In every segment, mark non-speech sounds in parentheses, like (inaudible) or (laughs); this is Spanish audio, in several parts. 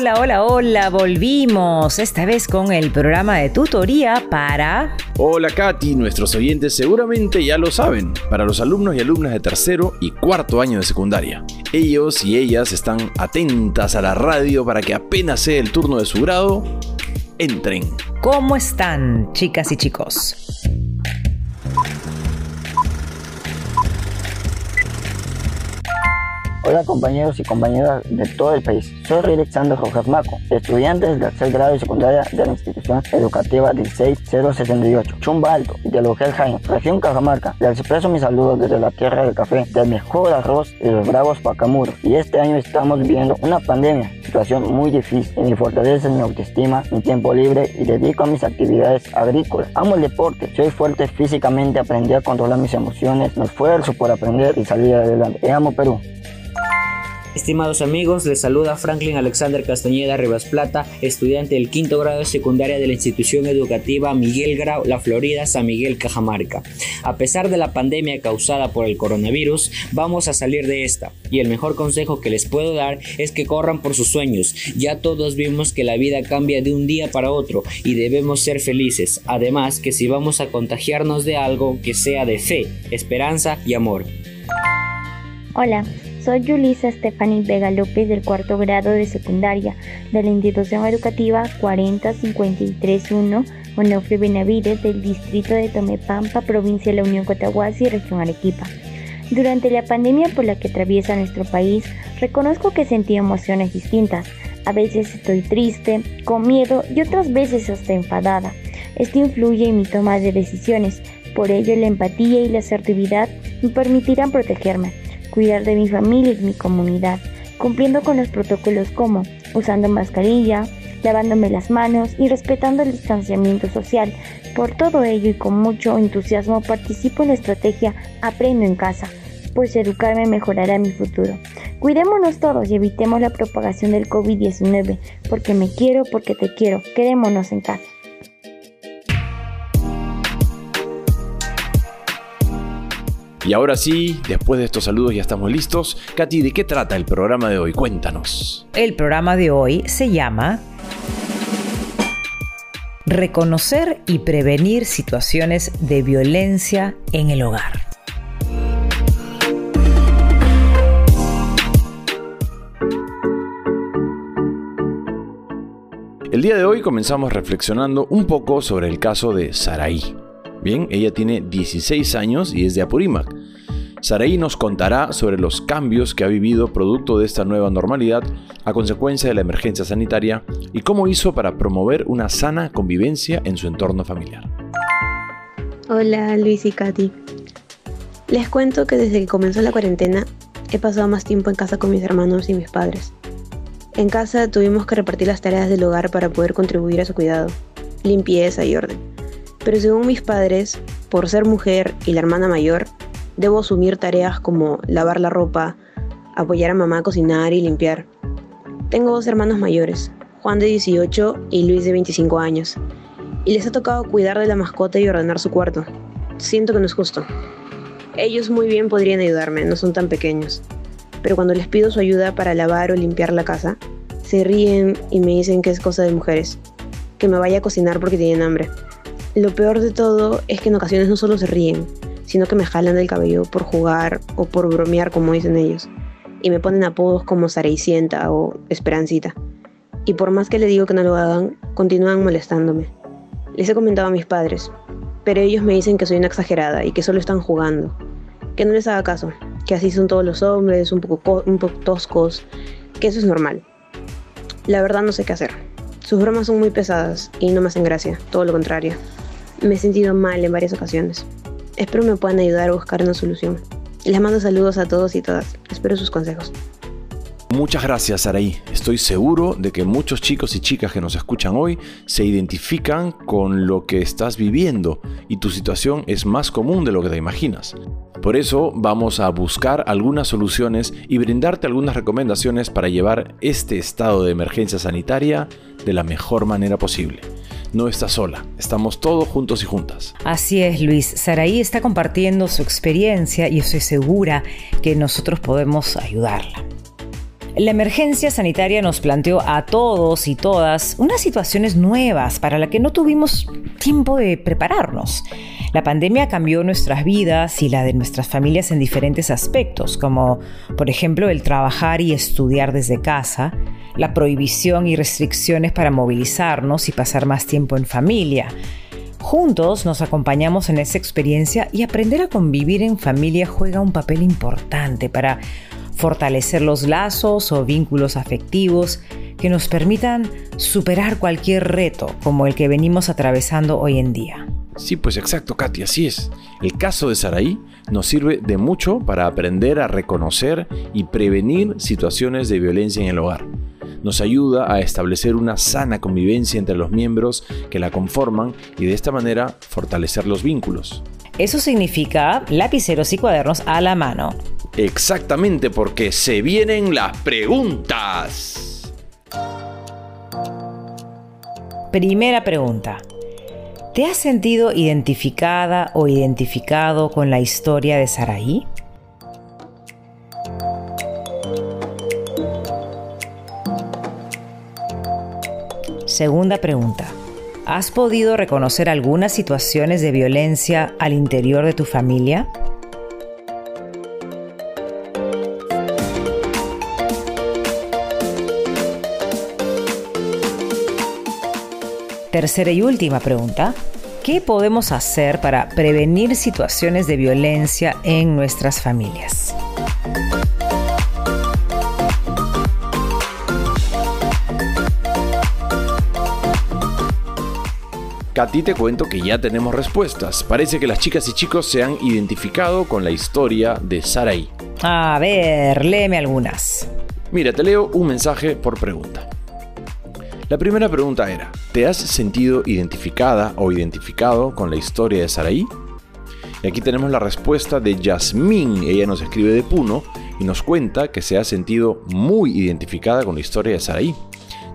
Hola, hola, hola, volvimos, esta vez con el programa de tutoría para... Hola Katy, nuestros oyentes seguramente ya lo saben, para los alumnos y alumnas de tercero y cuarto año de secundaria. Ellos y ellas están atentas a la radio para que apenas sea el turno de su grado, entren. ¿Cómo están, chicas y chicos? Hola compañeros y compañeras de todo el país. Soy Alexander Rojas Maco, estudiante del tercer grado de secundaria de la institución educativa 16068, Chumba Alto, de Logel Jaén, región Cajamarca. Les expreso mis saludos desde la tierra del café, del mejor arroz y los bravos pacamuros. Y este año estamos viviendo una pandemia, situación muy difícil y me fortalece mi autoestima, mi tiempo libre y dedico a mis actividades agrícolas. Amo el deporte, soy fuerte físicamente, aprendí a controlar mis emociones, me esfuerzo por aprender y salir adelante. amo Perú. Estimados amigos, les saluda Franklin Alexander Castañeda Rivas Plata, estudiante del quinto grado de secundaria de la institución educativa Miguel Grau, La Florida, San Miguel, Cajamarca. A pesar de la pandemia causada por el coronavirus, vamos a salir de esta. Y el mejor consejo que les puedo dar es que corran por sus sueños. Ya todos vimos que la vida cambia de un día para otro y debemos ser felices. Además, que si vamos a contagiarnos de algo, que sea de fe, esperanza y amor. Hola, soy Yulisa Stephanie Vega López del cuarto grado de secundaria de la institución educativa 40531 Onofre Benavides del distrito de Tomepampa, provincia de la Unión Cotahuasi, región Arequipa. Durante la pandemia por la que atraviesa nuestro país, reconozco que sentí emociones distintas. A veces estoy triste, con miedo y otras veces hasta enfadada. Esto influye en mi toma de decisiones, por ello la empatía y la asertividad me permitirán protegerme cuidar de mi familia y mi comunidad, cumpliendo con los protocolos como usando mascarilla, lavándome las manos y respetando el distanciamiento social. Por todo ello y con mucho entusiasmo participo en la estrategia Aprendo en casa, pues educarme mejorará mi futuro. Cuidémonos todos y evitemos la propagación del COVID-19, porque me quiero, porque te quiero. Quedémonos en casa. Y ahora sí, después de estos saludos ya estamos listos. Katy, ¿de qué trata el programa de hoy? Cuéntanos. El programa de hoy se llama Reconocer y prevenir situaciones de violencia en el hogar. El día de hoy comenzamos reflexionando un poco sobre el caso de Saraí. Bien, ella tiene 16 años y es de Apurímac. Saraí nos contará sobre los cambios que ha vivido producto de esta nueva normalidad a consecuencia de la emergencia sanitaria y cómo hizo para promover una sana convivencia en su entorno familiar. Hola Luis y Katy. Les cuento que desde que comenzó la cuarentena he pasado más tiempo en casa con mis hermanos y mis padres. En casa tuvimos que repartir las tareas del hogar para poder contribuir a su cuidado, limpieza y orden. Pero según mis padres, por ser mujer y la hermana mayor, debo asumir tareas como lavar la ropa, apoyar a mamá a cocinar y limpiar. Tengo dos hermanos mayores, Juan de 18 y Luis de 25 años, y les ha tocado cuidar de la mascota y ordenar su cuarto. Siento que no es justo. Ellos muy bien podrían ayudarme, no son tan pequeños, pero cuando les pido su ayuda para lavar o limpiar la casa, se ríen y me dicen que es cosa de mujeres, que me vaya a cocinar porque tienen hambre. Lo peor de todo es que en ocasiones no solo se ríen, sino que me jalan del cabello por jugar o por bromear como dicen ellos. Y me ponen apodos como Sareicienta o Esperancita. Y por más que le digo que no lo hagan, continúan molestándome. Les he comentado a mis padres, pero ellos me dicen que soy una exagerada y que solo están jugando. Que no les haga caso, que así son todos los hombres, un poco toscos, que eso es normal. La verdad no sé qué hacer. Sus bromas son muy pesadas y no me hacen gracia, todo lo contrario. Me he sentido mal en varias ocasiones. Espero me puedan ayudar a buscar una solución. Les mando saludos a todos y todas. Espero sus consejos. Muchas gracias, Araí. Estoy seguro de que muchos chicos y chicas que nos escuchan hoy se identifican con lo que estás viviendo y tu situación es más común de lo que te imaginas. Por eso vamos a buscar algunas soluciones y brindarte algunas recomendaciones para llevar este estado de emergencia sanitaria de la mejor manera posible no está sola, estamos todos juntos y juntas. Así es, Luis. Saraí está compartiendo su experiencia y estoy segura que nosotros podemos ayudarla. La emergencia sanitaria nos planteó a todos y todas unas situaciones nuevas para las que no tuvimos tiempo de prepararnos. La pandemia cambió nuestras vidas y la de nuestras familias en diferentes aspectos, como por ejemplo el trabajar y estudiar desde casa, la prohibición y restricciones para movilizarnos y pasar más tiempo en familia. Juntos nos acompañamos en esa experiencia y aprender a convivir en familia juega un papel importante para fortalecer los lazos o vínculos afectivos que nos permitan superar cualquier reto como el que venimos atravesando hoy en día. Sí, pues exacto, Katy, así es. El caso de Saraí nos sirve de mucho para aprender a reconocer y prevenir situaciones de violencia en el hogar. Nos ayuda a establecer una sana convivencia entre los miembros que la conforman y de esta manera fortalecer los vínculos. Eso significa lapiceros y cuadernos a la mano. Exactamente porque se vienen las preguntas. Primera pregunta. ¿Te has sentido identificada o identificado con la historia de Saraí? Segunda pregunta. ¿Has podido reconocer algunas situaciones de violencia al interior de tu familia? Tercera y última pregunta. ¿Qué podemos hacer para prevenir situaciones de violencia en nuestras familias? Katy te cuento que ya tenemos respuestas. Parece que las chicas y chicos se han identificado con la historia de Saraí. A ver, léeme algunas. Mira, te leo un mensaje por pregunta. La primera pregunta era, ¿te has sentido identificada o identificado con la historia de Saraí? Y aquí tenemos la respuesta de Yasmín. Ella nos escribe de Puno y nos cuenta que se ha sentido muy identificada con la historia de Saraí.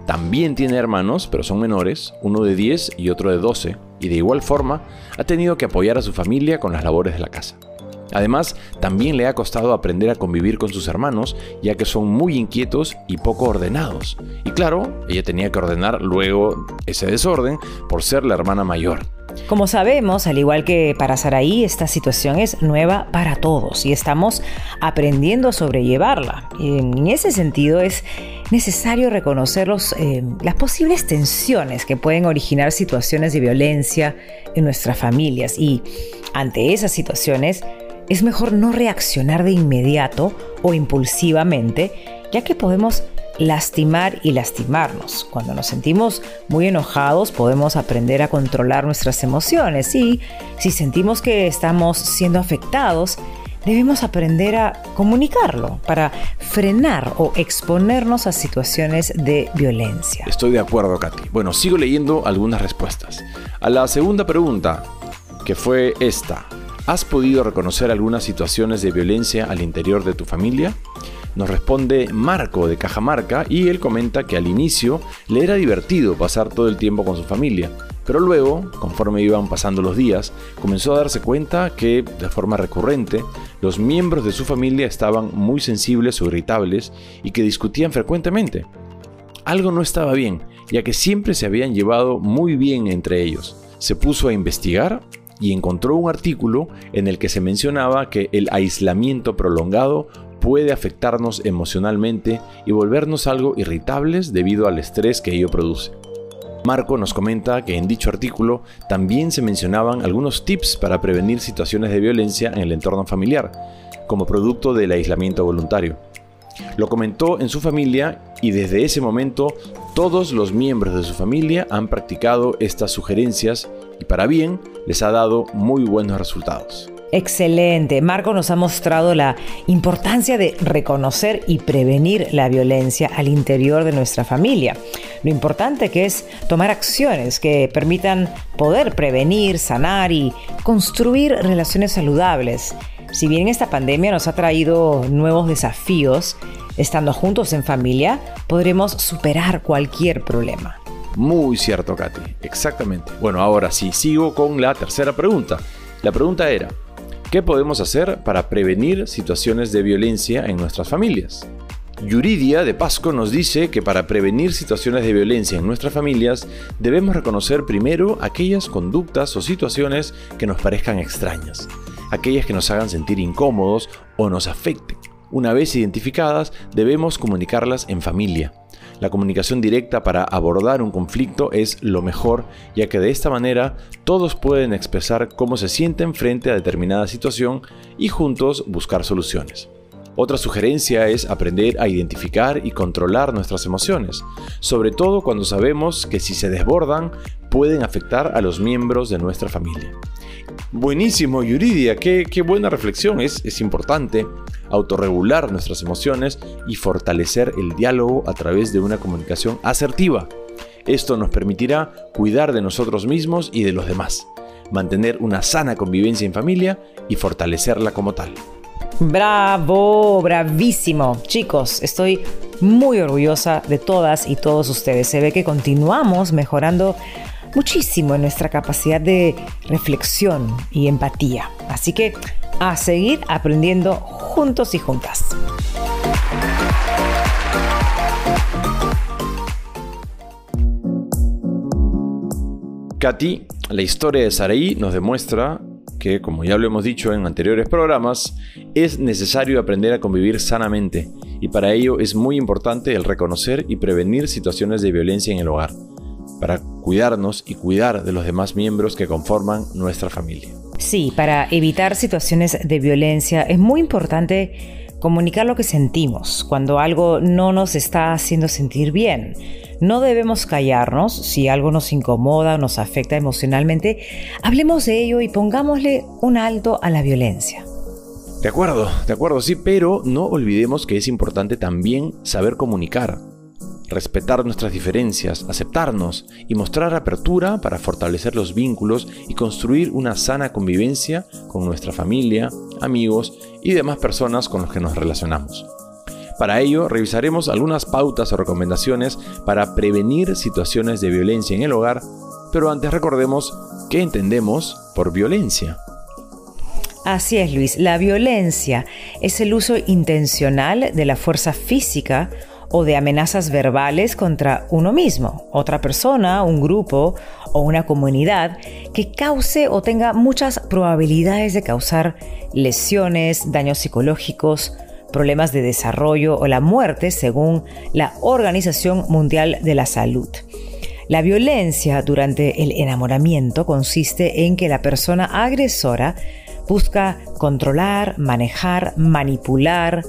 También tiene hermanos, pero son menores, uno de 10 y otro de 12, y de igual forma ha tenido que apoyar a su familia con las labores de la casa. Además, también le ha costado aprender a convivir con sus hermanos, ya que son muy inquietos y poco ordenados. Y claro, ella tenía que ordenar luego ese desorden por ser la hermana mayor. Como sabemos, al igual que para Saraí, esta situación es nueva para todos y estamos aprendiendo a sobrellevarla. en ese sentido es necesario reconocer eh, las posibles tensiones que pueden originar situaciones de violencia en nuestras familias y ante esas situaciones es mejor no reaccionar de inmediato o impulsivamente, ya que podemos lastimar y lastimarnos. Cuando nos sentimos muy enojados podemos aprender a controlar nuestras emociones y si sentimos que estamos siendo afectados, debemos aprender a comunicarlo para frenar o exponernos a situaciones de violencia. Estoy de acuerdo, Katy. Bueno, sigo leyendo algunas respuestas. A la segunda pregunta, que fue esta, ¿Has podido reconocer algunas situaciones de violencia al interior de tu familia? Nos responde Marco de Cajamarca y él comenta que al inicio le era divertido pasar todo el tiempo con su familia, pero luego, conforme iban pasando los días, comenzó a darse cuenta que, de forma recurrente, los miembros de su familia estaban muy sensibles o irritables y que discutían frecuentemente. Algo no estaba bien, ya que siempre se habían llevado muy bien entre ellos. Se puso a investigar y encontró un artículo en el que se mencionaba que el aislamiento prolongado puede afectarnos emocionalmente y volvernos algo irritables debido al estrés que ello produce. Marco nos comenta que en dicho artículo también se mencionaban algunos tips para prevenir situaciones de violencia en el entorno familiar, como producto del aislamiento voluntario. Lo comentó en su familia y desde ese momento todos los miembros de su familia han practicado estas sugerencias y para bien les ha dado muy buenos resultados. Excelente. Marco nos ha mostrado la importancia de reconocer y prevenir la violencia al interior de nuestra familia. Lo importante que es tomar acciones que permitan poder prevenir, sanar y construir relaciones saludables. Si bien esta pandemia nos ha traído nuevos desafíos, estando juntos en familia podremos superar cualquier problema. Muy cierto, Katy. Exactamente. Bueno, ahora sí, sigo con la tercera pregunta. La pregunta era, ¿qué podemos hacer para prevenir situaciones de violencia en nuestras familias? Yuridia de Pasco nos dice que para prevenir situaciones de violencia en nuestras familias debemos reconocer primero aquellas conductas o situaciones que nos parezcan extrañas, aquellas que nos hagan sentir incómodos o nos afecten. Una vez identificadas, debemos comunicarlas en familia. La comunicación directa para abordar un conflicto es lo mejor, ya que de esta manera todos pueden expresar cómo se sienten frente a determinada situación y juntos buscar soluciones. Otra sugerencia es aprender a identificar y controlar nuestras emociones, sobre todo cuando sabemos que si se desbordan pueden afectar a los miembros de nuestra familia. Buenísimo, Yuridia, qué, qué buena reflexión. Es, es importante autorregular nuestras emociones y fortalecer el diálogo a través de una comunicación asertiva. Esto nos permitirá cuidar de nosotros mismos y de los demás, mantener una sana convivencia en familia y fortalecerla como tal. Bravo, bravísimo. Chicos, estoy muy orgullosa de todas y todos ustedes. Se ve que continuamos mejorando muchísimo en nuestra capacidad de reflexión y empatía. Así que a seguir aprendiendo juntos y juntas. Katy, la historia de Saraí nos demuestra que, como ya lo hemos dicho en anteriores programas, es necesario aprender a convivir sanamente y para ello es muy importante el reconocer y prevenir situaciones de violencia en el hogar, para cuidarnos y cuidar de los demás miembros que conforman nuestra familia. Sí, para evitar situaciones de violencia es muy importante comunicar lo que sentimos cuando algo no nos está haciendo sentir bien. No debemos callarnos si algo nos incomoda o nos afecta emocionalmente. Hablemos de ello y pongámosle un alto a la violencia. De acuerdo, de acuerdo, sí, pero no olvidemos que es importante también saber comunicar respetar nuestras diferencias, aceptarnos y mostrar apertura para fortalecer los vínculos y construir una sana convivencia con nuestra familia, amigos y demás personas con los que nos relacionamos. Para ello, revisaremos algunas pautas o recomendaciones para prevenir situaciones de violencia en el hogar, pero antes recordemos qué entendemos por violencia. Así es, Luis. La violencia es el uso intencional de la fuerza física o de amenazas verbales contra uno mismo, otra persona, un grupo o una comunidad que cause o tenga muchas probabilidades de causar lesiones, daños psicológicos, problemas de desarrollo o la muerte según la Organización Mundial de la Salud. La violencia durante el enamoramiento consiste en que la persona agresora busca controlar, manejar, manipular,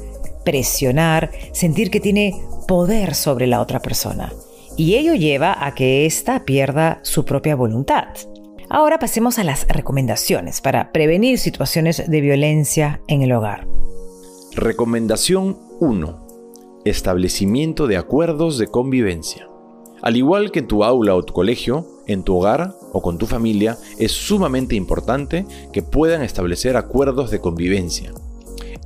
presionar, sentir que tiene poder sobre la otra persona. Y ello lleva a que ésta pierda su propia voluntad. Ahora pasemos a las recomendaciones para prevenir situaciones de violencia en el hogar. Recomendación 1. Establecimiento de acuerdos de convivencia. Al igual que en tu aula o tu colegio, en tu hogar o con tu familia, es sumamente importante que puedan establecer acuerdos de convivencia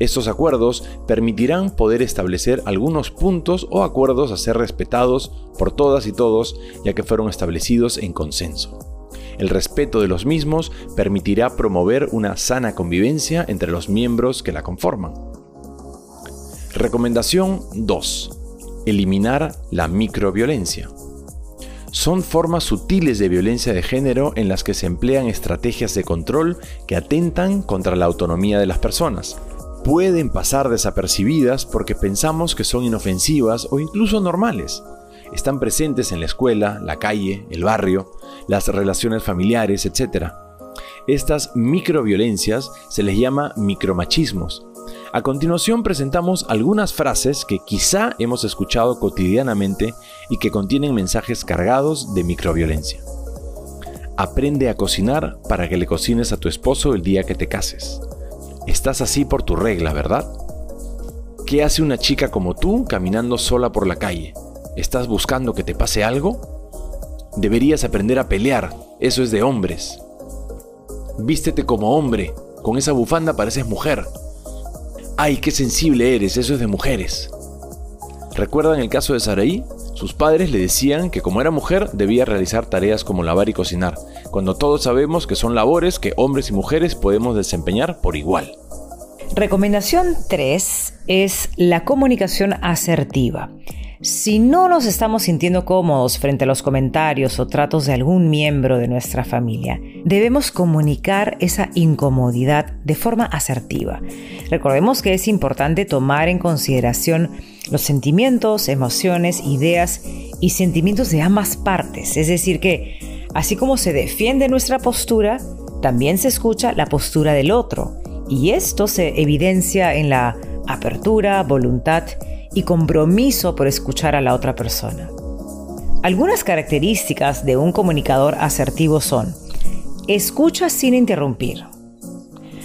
estos acuerdos permitirán poder establecer algunos puntos o acuerdos a ser respetados por todas y todos, ya que fueron establecidos en consenso. El respeto de los mismos permitirá promover una sana convivencia entre los miembros que la conforman. Recomendación 2. Eliminar la microviolencia. Son formas sutiles de violencia de género en las que se emplean estrategias de control que atentan contra la autonomía de las personas pueden pasar desapercibidas porque pensamos que son inofensivas o incluso normales. Están presentes en la escuela, la calle, el barrio, las relaciones familiares, etc. Estas microviolencias se les llama micromachismos. A continuación presentamos algunas frases que quizá hemos escuchado cotidianamente y que contienen mensajes cargados de microviolencia. Aprende a cocinar para que le cocines a tu esposo el día que te cases. Estás así por tu regla, ¿verdad? ¿Qué hace una chica como tú caminando sola por la calle? ¿Estás buscando que te pase algo? Deberías aprender a pelear, eso es de hombres. Vístete como hombre, con esa bufanda pareces mujer. Ay, qué sensible eres, eso es de mujeres. ¿Recuerdan el caso de Saraí? Sus padres le decían que como era mujer debía realizar tareas como lavar y cocinar, cuando todos sabemos que son labores que hombres y mujeres podemos desempeñar por igual. Recomendación 3 es la comunicación asertiva. Si no nos estamos sintiendo cómodos frente a los comentarios o tratos de algún miembro de nuestra familia, debemos comunicar esa incomodidad de forma asertiva. Recordemos que es importante tomar en consideración los sentimientos, emociones, ideas y sentimientos de ambas partes. Es decir, que así como se defiende nuestra postura, también se escucha la postura del otro. Y esto se evidencia en la apertura, voluntad y compromiso por escuchar a la otra persona. Algunas características de un comunicador asertivo son, escucha sin interrumpir,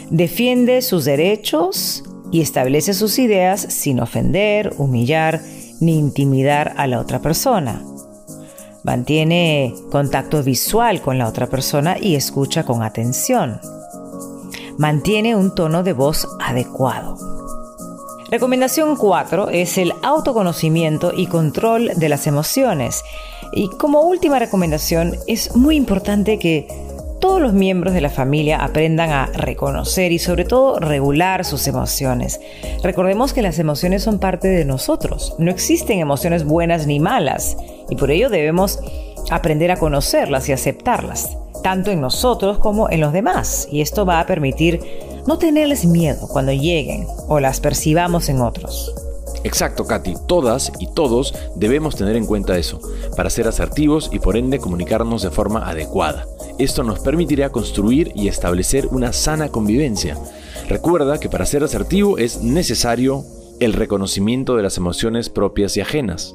defiende sus derechos y establece sus ideas sin ofender, humillar ni intimidar a la otra persona. Mantiene contacto visual con la otra persona y escucha con atención. Mantiene un tono de voz adecuado. Recomendación 4 es el autoconocimiento y control de las emociones. Y como última recomendación, es muy importante que todos los miembros de la familia aprendan a reconocer y sobre todo regular sus emociones. Recordemos que las emociones son parte de nosotros. No existen emociones buenas ni malas y por ello debemos aprender a conocerlas y aceptarlas, tanto en nosotros como en los demás. Y esto va a permitir no tenerles miedo cuando lleguen o las percibamos en otros. Exacto, Katy. Todas y todos debemos tener en cuenta eso, para ser asertivos y por ende comunicarnos de forma adecuada. Esto nos permitirá construir y establecer una sana convivencia. Recuerda que para ser asertivo es necesario el reconocimiento de las emociones propias y ajenas.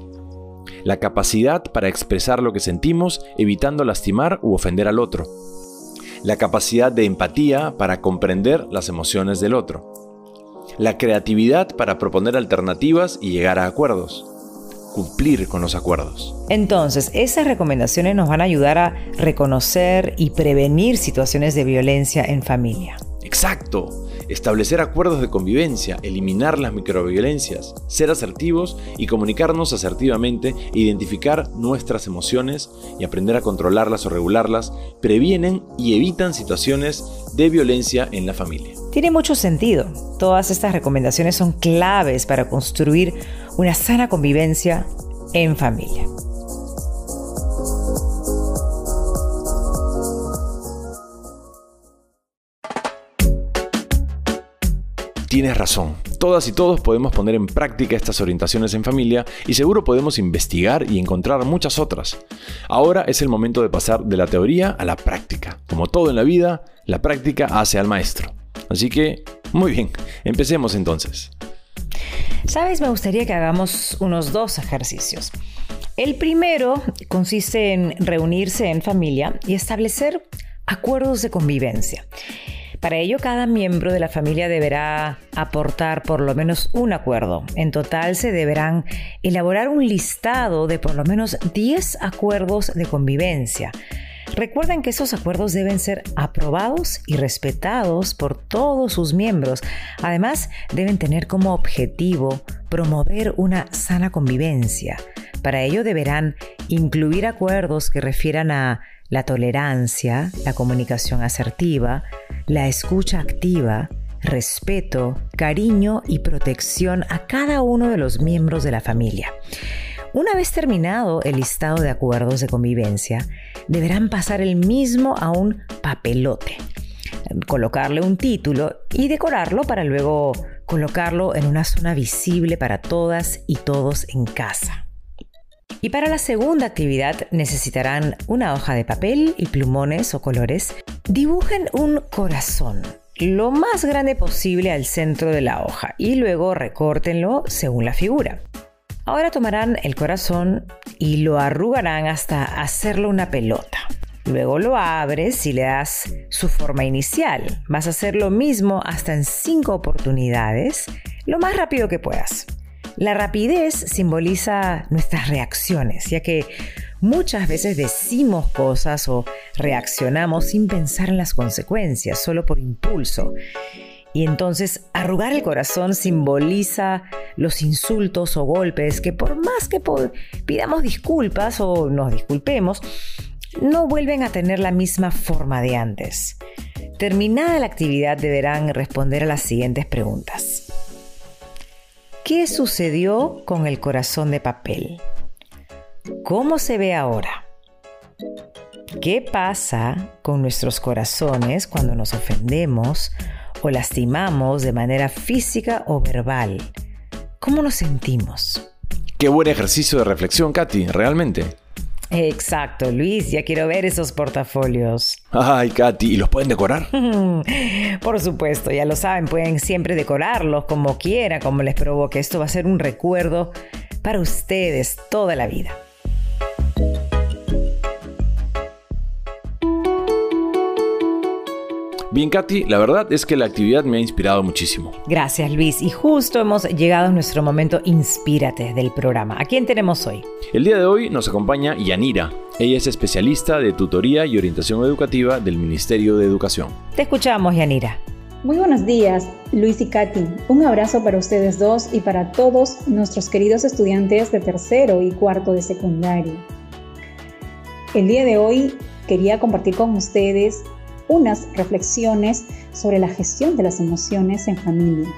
La capacidad para expresar lo que sentimos evitando lastimar u ofender al otro la capacidad de empatía para comprender las emociones del otro, la creatividad para proponer alternativas y llegar a acuerdos, cumplir con los acuerdos. Entonces, esas recomendaciones nos van a ayudar a reconocer y prevenir situaciones de violencia en familia. Exacto establecer acuerdos de convivencia, eliminar las microviolencias, ser asertivos y comunicarnos asertivamente, identificar nuestras emociones y aprender a controlarlas o regularlas, previenen y evitan situaciones de violencia en la familia. Tiene mucho sentido. Todas estas recomendaciones son claves para construir una sana convivencia en familia. Tienes razón. Todas y todos podemos poner en práctica estas orientaciones en familia y seguro podemos investigar y encontrar muchas otras. Ahora es el momento de pasar de la teoría a la práctica. Como todo en la vida, la práctica hace al maestro. Así que, muy bien, empecemos entonces. Sabes, me gustaría que hagamos unos dos ejercicios. El primero consiste en reunirse en familia y establecer acuerdos de convivencia. Para ello, cada miembro de la familia deberá aportar por lo menos un acuerdo. En total, se deberán elaborar un listado de por lo menos 10 acuerdos de convivencia. Recuerden que esos acuerdos deben ser aprobados y respetados por todos sus miembros. Además, deben tener como objetivo promover una sana convivencia. Para ello deberán incluir acuerdos que refieran a la tolerancia, la comunicación asertiva, la escucha activa, respeto, cariño y protección a cada uno de los miembros de la familia. Una vez terminado el listado de acuerdos de convivencia, deberán pasar el mismo a un papelote, colocarle un título y decorarlo para luego colocarlo en una zona visible para todas y todos en casa. Y para la segunda actividad necesitarán una hoja de papel y plumones o colores. Dibujen un corazón lo más grande posible al centro de la hoja y luego recórtenlo según la figura. Ahora tomarán el corazón y lo arrugarán hasta hacerlo una pelota. Luego lo abres y le das su forma inicial. Vas a hacer lo mismo hasta en cinco oportunidades, lo más rápido que puedas. La rapidez simboliza nuestras reacciones, ya que muchas veces decimos cosas o reaccionamos sin pensar en las consecuencias, solo por impulso. Y entonces arrugar el corazón simboliza los insultos o golpes que por más que pidamos disculpas o nos disculpemos, no vuelven a tener la misma forma de antes. Terminada la actividad deberán responder a las siguientes preguntas. ¿Qué sucedió con el corazón de papel? ¿Cómo se ve ahora? ¿Qué pasa con nuestros corazones cuando nos ofendemos o lastimamos de manera física o verbal? ¿Cómo nos sentimos? Qué buen ejercicio de reflexión, Katy, realmente. Exacto, Luis, ya quiero ver esos portafolios. Ay, Katy, ¿y los pueden decorar? (laughs) Por supuesto, ya lo saben, pueden siempre decorarlos como quiera, como les provoque. Esto va a ser un recuerdo para ustedes toda la vida. Bien, Katy, la verdad es que la actividad me ha inspirado muchísimo. Gracias, Luis. Y justo hemos llegado a nuestro momento Inspírate del programa. ¿A quién tenemos hoy? El día de hoy nos acompaña Yanira. Ella es especialista de tutoría y orientación educativa del Ministerio de Educación. Te escuchamos, Yanira. Muy buenos días, Luis y Katy. Un abrazo para ustedes dos y para todos nuestros queridos estudiantes de tercero y cuarto de secundaria. El día de hoy quería compartir con ustedes unas reflexiones sobre la gestión de las emociones en familia.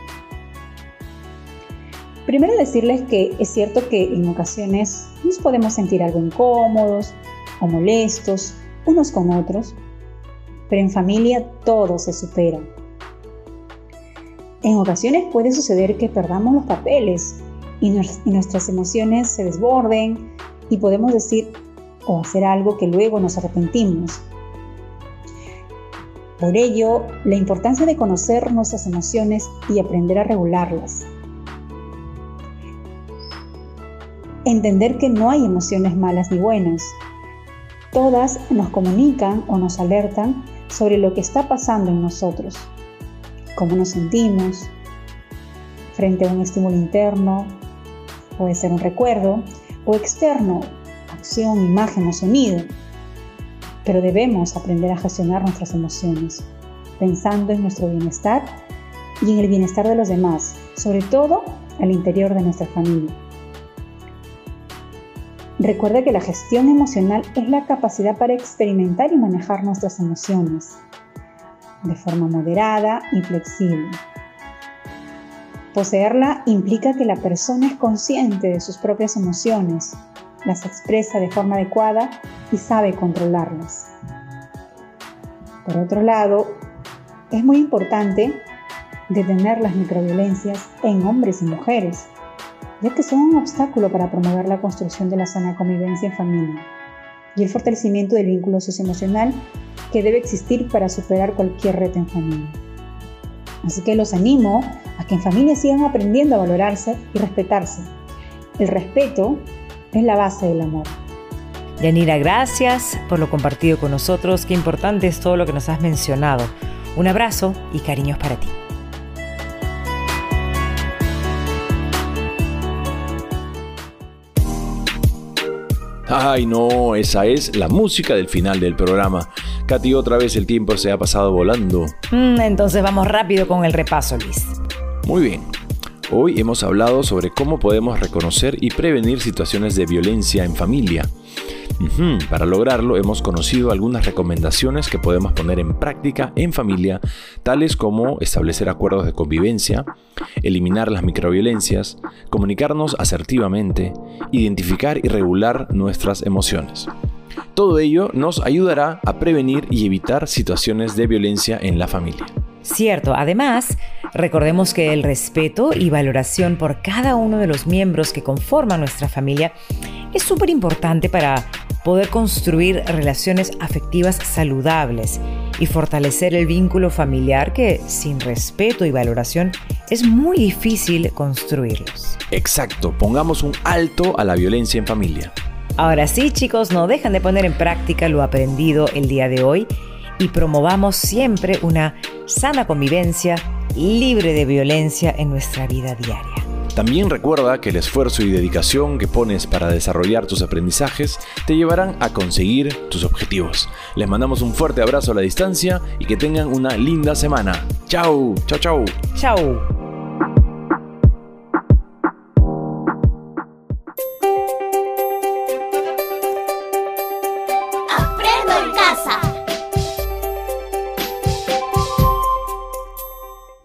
Primero decirles que es cierto que en ocasiones nos podemos sentir algo incómodos o molestos unos con otros, pero en familia todo se supera. En ocasiones puede suceder que perdamos los papeles y, nuestras emociones se desborden y podemos decir o hacer algo que luego nos arrepentimos por ello, la importancia de conocer nuestras emociones y aprender a regularlas. Entender que no hay emociones malas ni buenas. Todas nos comunican o nos alertan sobre lo que está pasando en nosotros, cómo nos sentimos frente a un estímulo interno, puede ser un recuerdo, o externo, acción, imagen o sonido pero debemos aprender a gestionar nuestras emociones, pensando en nuestro bienestar y en el bienestar de los demás, sobre todo al interior de nuestra familia. Recuerda que la gestión emocional es la capacidad para experimentar y manejar nuestras emociones de forma moderada y flexible. Poseerla implica que la persona es consciente de sus propias emociones las expresa de forma adecuada y sabe controlarlas. Por otro lado, es muy importante detener las microviolencias en hombres y mujeres, ya que son un obstáculo para promover la construcción de la sana convivencia en familia y el fortalecimiento del vínculo socioemocional que debe existir para superar cualquier reto en familia. Así que los animo a que en familia sigan aprendiendo a valorarse y respetarse. El respeto es la base del amor. Yanira, gracias por lo compartido con nosotros. Qué importante es todo lo que nos has mencionado. Un abrazo y cariños para ti. Ay, no, esa es la música del final del programa. Katy, otra vez el tiempo se ha pasado volando. Mm, entonces vamos rápido con el repaso, Luis. Muy bien. Hoy hemos hablado sobre cómo podemos reconocer y prevenir situaciones de violencia en familia. Para lograrlo hemos conocido algunas recomendaciones que podemos poner en práctica en familia, tales como establecer acuerdos de convivencia, eliminar las microviolencias, comunicarnos asertivamente, identificar y regular nuestras emociones. Todo ello nos ayudará a prevenir y evitar situaciones de violencia en la familia. Cierto, además, recordemos que el respeto y valoración por cada uno de los miembros que conforman nuestra familia es súper importante para poder construir relaciones afectivas saludables y fortalecer el vínculo familiar que sin respeto y valoración es muy difícil construirlos. Exacto, pongamos un alto a la violencia en familia. Ahora sí, chicos, no dejan de poner en práctica lo aprendido el día de hoy y promovamos siempre una sana convivencia libre de violencia en nuestra vida diaria. También recuerda que el esfuerzo y dedicación que pones para desarrollar tus aprendizajes te llevarán a conseguir tus objetivos. Les mandamos un fuerte abrazo a la distancia y que tengan una linda semana. Chao, chao, chao. Chao.